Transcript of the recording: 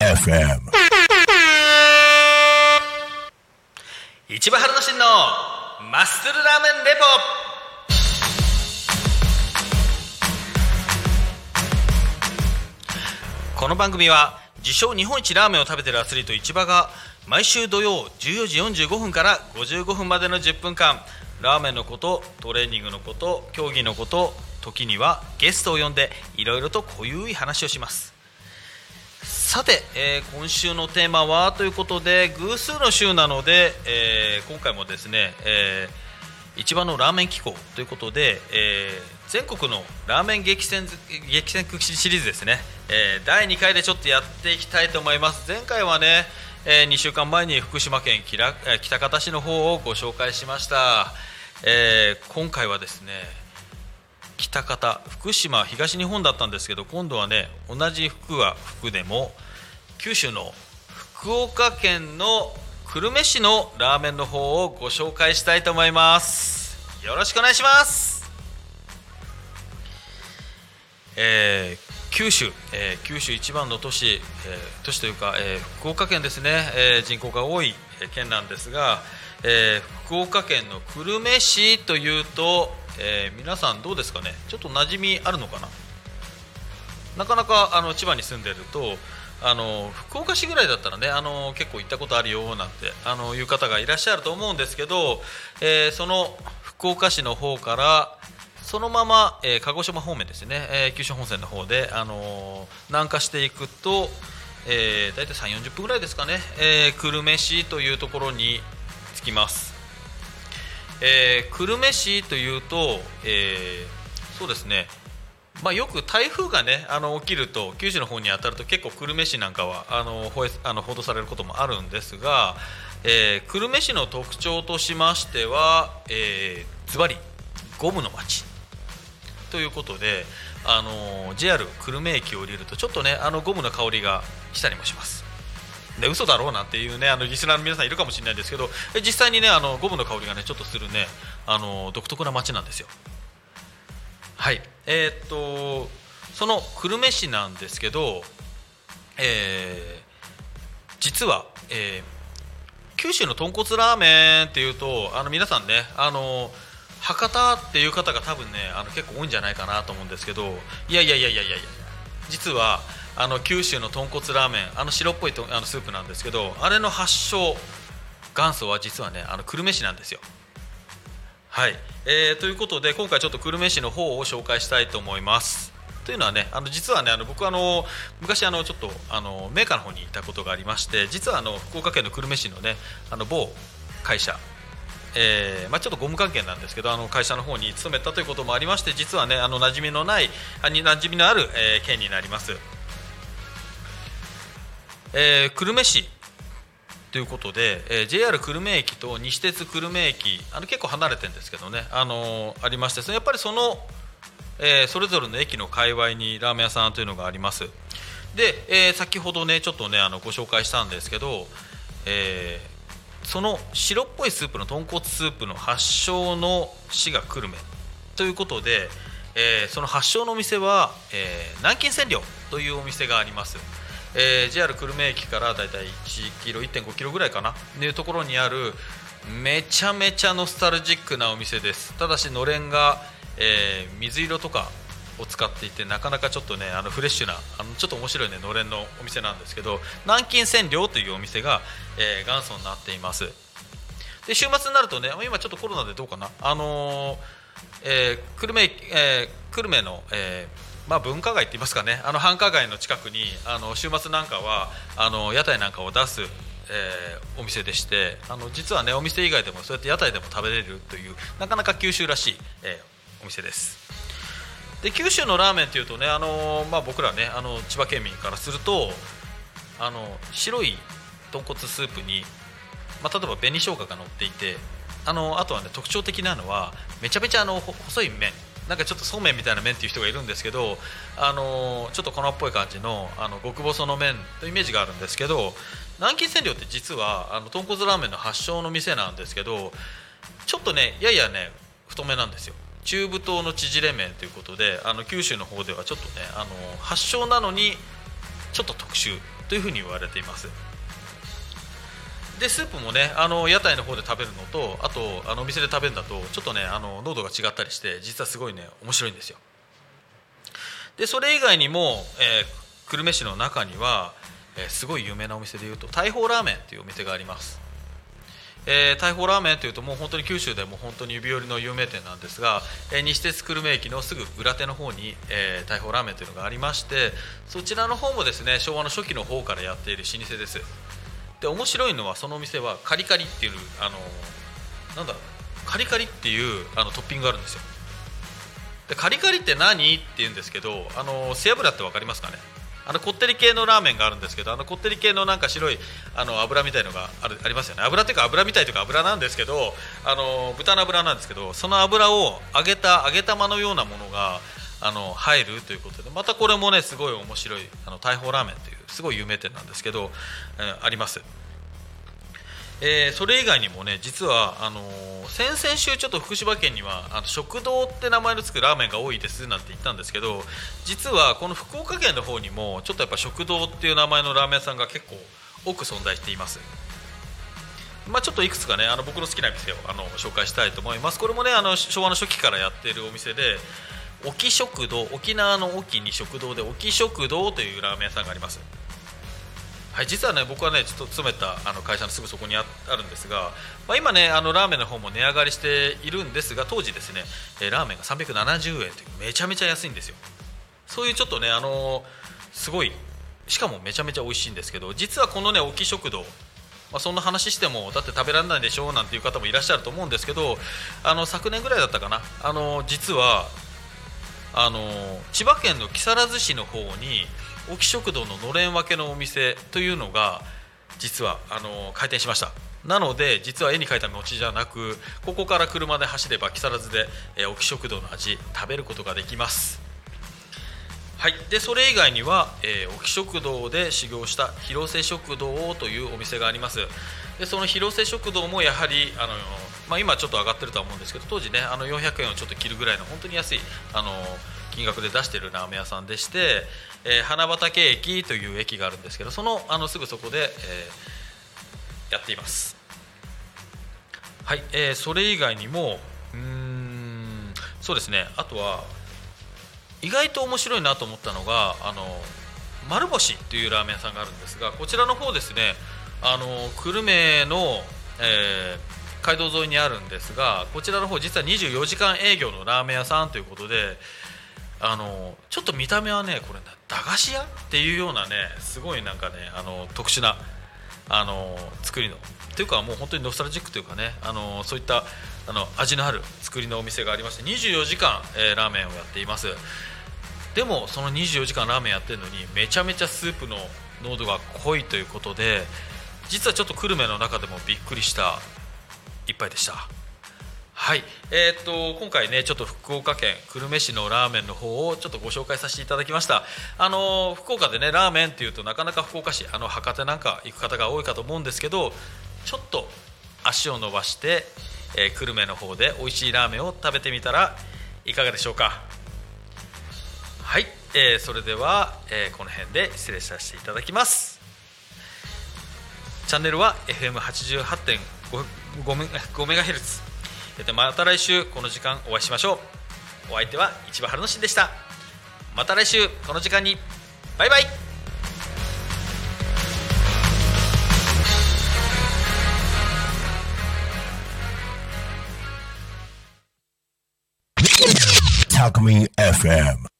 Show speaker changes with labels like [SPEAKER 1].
[SPEAKER 1] FM.
[SPEAKER 2] 市場春之進のマッスルラーメンレポこの番組は自称日本一ラーメンを食べてるアスリート市場が毎週土曜14時45分から55分までの10分間ラーメンのことトレーニングのこと競技のこと時にはゲストを呼んでいろいろと濃ゆい話をします。さて、えー今週のテーマはということで偶数の週なので、えー今回もですね、えー一番のラーメン機構ということで、えー全国のラーメン激戦激戦区シリーズですね、え第2回でちょっとやっていきたいと思います。前回はね、え2週間前に福島県喜多方市の方をご紹介しました、えー今回はですね北方福島東日本だったんですけど今度はね同じ福は福でも九州の福岡県の久留米市のラーメンの方をご紹介したいと思います。よろしくお願いします。えー九州、えー九州一番の都市、えー都市というか、えー福岡県ですね、え人口が多い県なんですが、え福岡県の久留米市というと、え皆さんどうですかね？ちょっと馴染みあるのかな？なかなかあの千葉に住んでるとあの福岡市ぐらいだったらねあの結構行ったことあるよなんてあのいう方がいらっしゃると思うんですけど、えその福岡市の方からそのまま、えー鹿児島方面ですね、えー九州本線の方で、あのー南下していくと、えー、大体3 4 0分ぐらいですかね、えー久留米市というところに着きます。えー久留米市というと、えーそうですね、まあ、よく台風が、ね、あの起きると九州の方に当たると結構久留米市なんかはあの報あの報道されることもあるんですが、えー久留米市の特徴としましては、えーズバリゴムの町ということで、あの JR 久留米駅を降りるとちょっとねあのゴムの香りがしたりもします。で嘘だろうなんていうねあのリスナーの皆さんいるかもしれないですけど実際にねあのゴムの香りがねちょっとするねあの独特な街なんですよ。はいえーっとその久留米市なんですけど、えー実は、えー九州の豚骨ラーメンっていうとあの皆さんねあの博多っていう方が多分ねあの結構多いんじゃないかなと思うんですけどいやいやいやいやいやいや実はあの九州の豚骨ラーメンあの白っぽいとあのスープなんですけどあれの発祥元祖は実はねあの久留米市なんですよ。はい、えーということで今回ちょっと久留米市の方を紹介したいと思います。というのはねあの実はねあの僕あの昔あのちょっとあのメーカーの方にいたことがありまして実はあの福岡県の久留米市のねあの某会社えーまあ、ちょっとゴム関係なんですけどあの会社の方に勤めたということもありまして実はねあの馴染みのないあに馴染みのある、えー県になります、えー久留米市ということで、えー JR 久留米駅と西鉄久留米駅あの結構離れてるんですけどね、あのーありましてやっぱりその、えーそれぞれの駅の界隈にラーメン屋さんというのがあります。で、えー先ほどねちょっとねあのご紹介したんですけど、えーその白っぽいスープの豚骨スープの発祥の市が久留米ということで、えーその発祥のお店は、えー南京千両というお店があります、えー JR 久留米駅からだいたい1キロ1.5キロぐらいかな。というところにあるめちゃめちゃノスタルジックなお店です。ただしのれんが、えー水色とかを使っていてなかなかちょっとねあのフレッシュなあのちょっと面白いねのれんのお店なんですけど南京千両というお店が、えー元祖になっています。で週末になるとね今ちょっとコロナでどうかなあのーえー久留米、えー久留米の、えまあ、文化街って言いますかねあの繁華街の近くにあの週末なんかはあの屋台なんかを出す、えーお店でしてあの実はねお店以外でもそうやって屋台でも食べれるというなかなか九州らしい、えーお店です。で九州のラーメンっていうとね、あのまあ、僕らねあの千葉県民からするとあの白い豚骨スープに、まあ、例えば紅生姜が乗っていてあのあとはね特徴的なのはめちゃめちゃあの細い麺。なんかちょっとそうめんみたいな麺っていう人がいるんですけどあのちょっと粉っぽい感じのあの極細の麺というイメージがあるんですけど南京千両って実はあの豚骨ラーメンの発祥の店なんですけどちょっとねややね太めなんですよ。中太の縮れ麺ということであの九州の方ではちょっとねあの発祥なのにちょっと特殊というふうに言われています。でスープもねあの屋台の方で食べるのとあとあのお店で食べるんだとちょっとねあの濃度が違ったりして実はすごいね面白いんですよ。でそれ以外にも、えー、久留米市の中には、えー、すごい有名なお店でいうと大砲ラーメンというお店があります。えー、大砲ラーメンというともう本当に九州でも本当に指折りの有名店なんですが、えー、西鉄久留米駅のすぐ裏手の方に、えー、大砲ラーメンというのがありましてそちらの方もですね昭和の初期の方からやっている老舗です。で面白いのはそのお店はカリカリっていうあのなんだカリカリっていうあのトッピングがあるんですよ。でカリカリって何？って言うんですけどあの背脂って分かりますかね？あのこってり系のラーメンがあるんですけどあのこってり系のなんか白いあの油みたいのがあるありますよね油っていうか油みたいというか油なんですけどあの豚の油なんですけどその油を揚げた揚げ玉のようなものがあの入るということでまたこれもねすごい面白いあの大砲ラーメンというすごい有名店なんですけど、えー、あります。えー、それ以外にもね実はあのー、先々週ちょっと福島県にはあの食堂って名前の付くラーメンが多いですなんて言ったんですけど実はこの福岡県の方にもちょっとやっぱ食堂っていう名前のラーメン屋さんが結構多く存在しています。まあ、ちょっといくつかねあの僕の好きな店をあの紹介したいと思います。これもねあの昭和の初期からやっているお店で沖食堂沖縄の沖に食堂で沖食堂というラーメン屋さんがありますはい実はね僕はねちょっと勤めたあの会社のすぐそこにあるんですが、まあ、今ねあのラーメンの方も値上がりしているんですが当時ですねえラーメンが370円というめちゃめちゃ安いんですよ。そういうちょっとねあのすごいしかもめちゃめちゃ美味しいんですけど実はこのね沖食堂まあ、そんな話してもだって食べられないでしょうなんていう方もいらっしゃると思うんですけどあの昨年ぐらいだったかなあの実はあの千葉県の木更津市の方に沖食堂ののれん分けのお店というのが実はあの開店しました。なので実は絵に描いた餅じゃなくここから車で走れば木更津で、えー、沖食堂の味食べることができます。はい、でそれ以外には、えー、沖食堂で修行した広瀬食堂というお店があります。でその広瀬食堂もやはりあの、まあ、今ちょっと上がってるとは思うんですけど当時ねあの400円をちょっと切るぐらいの本当に安いあの金額で出しているラーメン屋さんでして、えー、花畑駅という駅があるんですけどそのあのすぐそこで、えー、やっています。はい、えー、それ以外にもうんそうですね。あとは意外と面白いなと思ったのがあの丸星っていうラーメン屋さんがあるんですがこちらの方ですねあの久留米の、えー、街道沿いにあるんですがこちらの方実は24時間営業のラーメン屋さんということであのちょっと見た目はねこれ駄菓子屋っていうようなねすごいなんかねあの特殊なあの作りのというかもう本当にノスタルジックというかねあのそういったあの味のある作りのお店がありまして24時間、えー、ラーメンをやっています。でもその24時間ラーメンやってるのにめちゃめちゃスープの濃度が濃いということで実はちょっと久留米の中でもびっくりした一杯でした。はい、えー、っと今回ねちょっと福岡県久留米市のラーメンの方をちょっとご紹介させていただきました。あの福岡でねラーメンっていうとなかなか福岡市あの博多なんか行く方が多いかと思うんですけどちょっと足を伸ばして、えー、久留米の方で美味しいラーメンを食べてみたらいかがでしょうか？はい、えー、それでは、えー、この辺で失礼させていただきます。チャンネルは FM88.5 メガヘルツ。また来週この時間お会いしましょう。お相手は市場春之進でした。また来週この時間に。バイバイ。
[SPEAKER 1] Talk Me FM